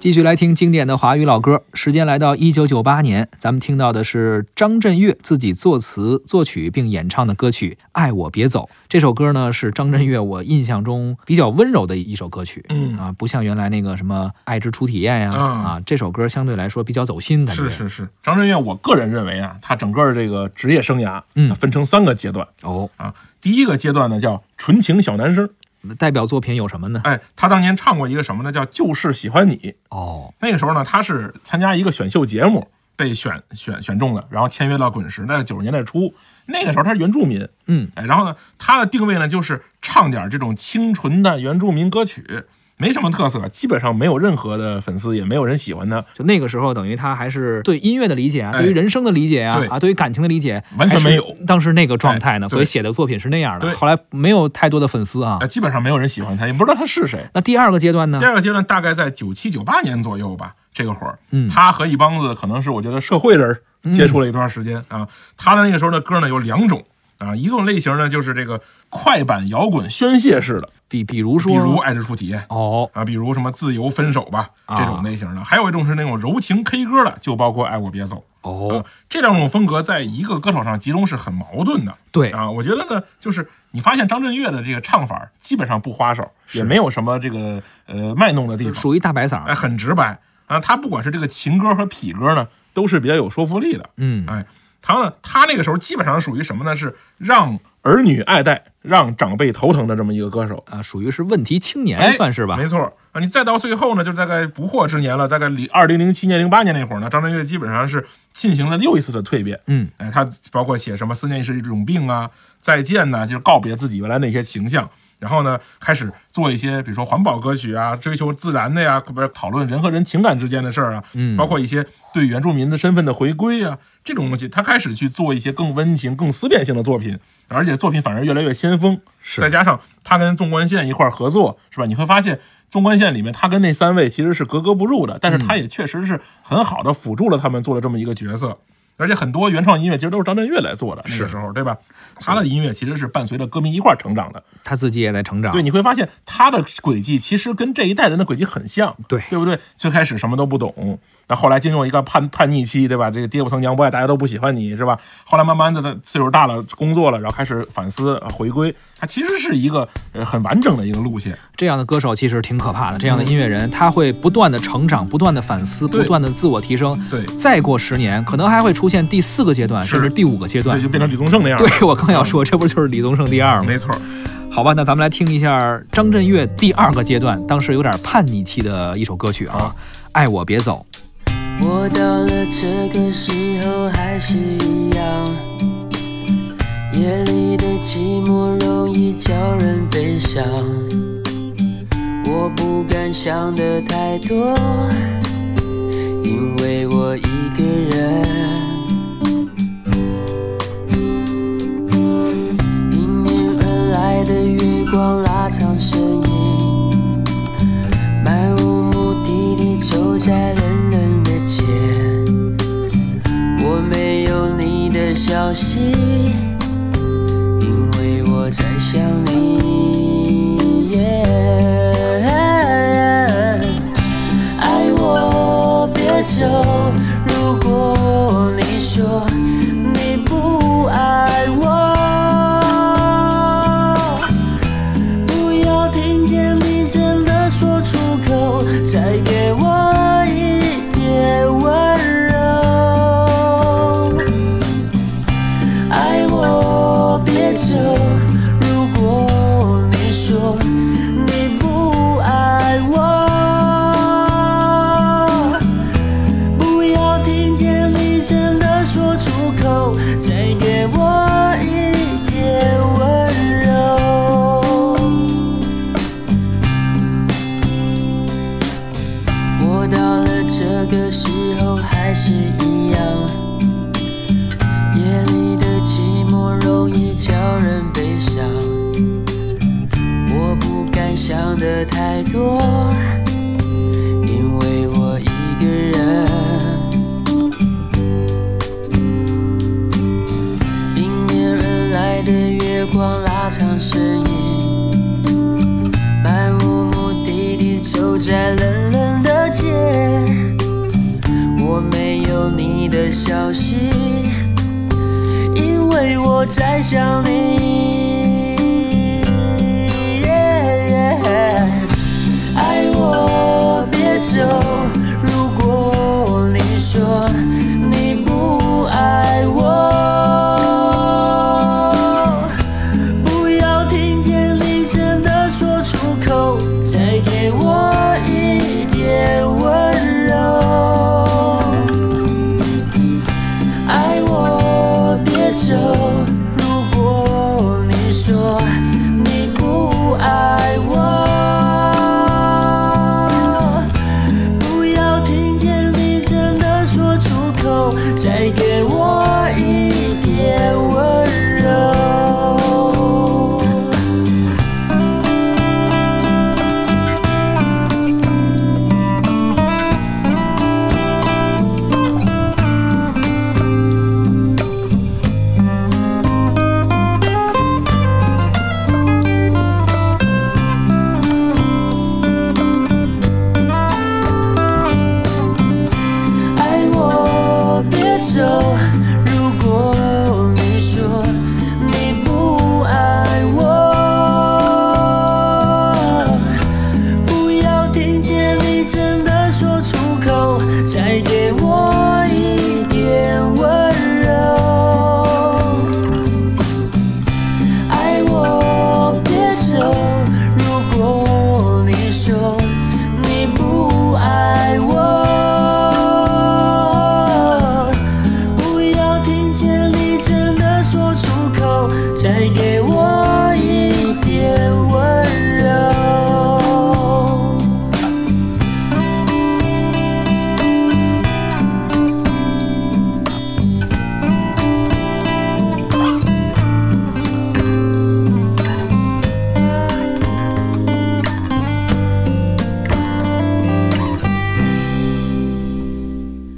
继续来听经典的华语老歌，时间来到一九九八年，咱们听到的是张震岳自己作词作曲并演唱的歌曲《爱我别走》。这首歌呢是张震岳我印象中比较温柔的一首歌曲，嗯。啊，不像原来那个什么《爱之初体验》呀，嗯。啊，这首歌相对来说比较走心，感觉。是是是，张震岳，我个人认为啊，他整个这个职业生涯，嗯。分成三个阶段。哦。啊。第一个阶段呢叫纯情小男生，代表作品有什么呢？哎，他当年唱过一个什么呢？叫《就是喜欢你》。哦，那个时候呢，他是参加一个选秀节目被选选选中的，然后签约到滚石，那九十年代初。那个时候他是原住民，嗯，哎，然后呢，他的定位呢就是唱点这种清纯的原住民歌曲，没什么特色，基本上没有任何的粉丝，也没有人喜欢他。就那个时候，等于他还是对音乐的理解啊，哎对于人生的理解啊，对啊，对于感情的理解完全没有当时那个状态呢，哎所以写的作品是那样的。对后来没有太多的粉丝啊呃，。基本上没有人喜欢他，也不知道他是谁。那第二个阶段呢第？二个阶段大概在九七九八年左右吧，这个会儿，嗯他和一帮子可能是我觉得社会人接触了一段时间、啊。他的那个时候的歌呢有两种啊，一种类型呢就是这个快板摇滚宣泄式的，比比如说，比如《爱之初体验》哦，啊，比如什么自由分手吧啊这种类型的，还有一种是那种柔情 K 歌的，就包括《爱我别走》哦啊，，这两种风格在一个歌手上集中是很矛盾的。对，啊，我觉得呢，就是你发现张震岳的这个唱法基本上不花手，也没有什么这个呃卖弄的地方，属于大白嗓哎，。很直白啊。他不管是这个情歌和痞歌呢，都是比较有说服力的。嗯，哎，他呢，他那个时候基本上属于什么呢？是让儿女爱戴，让长辈头疼的这么一个歌手。啊，属于是问题青年，哎，算是吧。没错啊。你再到最后呢，就大概不惑之年了，大概零二零零七年、零八年那会儿呢，张震岳基本上是进行了又一次的蜕变。嗯，哎，他包括写什么“思念是一种病”啊，“再见”呐，就是告别自己原来那些形象。然后呢，开始做一些，比如说环保歌曲啊，追求自然的呀，不是讨论人和人情感之间的事儿啊，嗯包括一些对原住民的身份的回归啊，这种东西，他开始去做一些更温情、更思辨性的作品，而且作品反而越来越先锋。是再加上他跟纵贯线一块儿合作，是吧？你会发现纵贯线里面他跟那三位其实是格格不入的，但是他也确实是很好的辅助了他们做了这么一个角色。而且很多原创音乐其实都是张震岳来做的，那个时候，对吧？他的音乐其实是伴随着歌迷一块儿成长的。他自己也在成长。对，你会发现他的轨迹其实跟这一代人的轨迹很像，对对不对？最开始什么都不懂，那后来进入一个叛叛逆期，对吧？这个爹不疼娘不爱，大家都不喜欢你，是吧？后来慢慢的岁数大了，工作了，然后开始反思呃回归，他其实是一个呃很完整的一个路线。这样的歌手其实挺可怕的。这样的音乐人，他会不断的成长，不断的反思，不断的自我提升。对，再过十年，可能还会出现第四个阶段，甚至第五个阶段对，。就变成李宗盛那样了。对我刚要说，这不就是李宗盛第二吗？没错，好吧，那咱们来听一下张震岳第二个阶段，当时有点叛逆期的一首歌曲啊，爱我别走》。我到了这个时候还是一样，夜里的寂寞容易叫人悲伤。我不敢想的太多，因为我一个人。光拉长身影，漫无目的地走在冷冷的街。我没有你的消息，因为我在想你。爱我别走，如果你说你不爱我，不要听见你真的说出口，上身影漫无目的地走在冷冷的街我没有你的消息因为我在想你。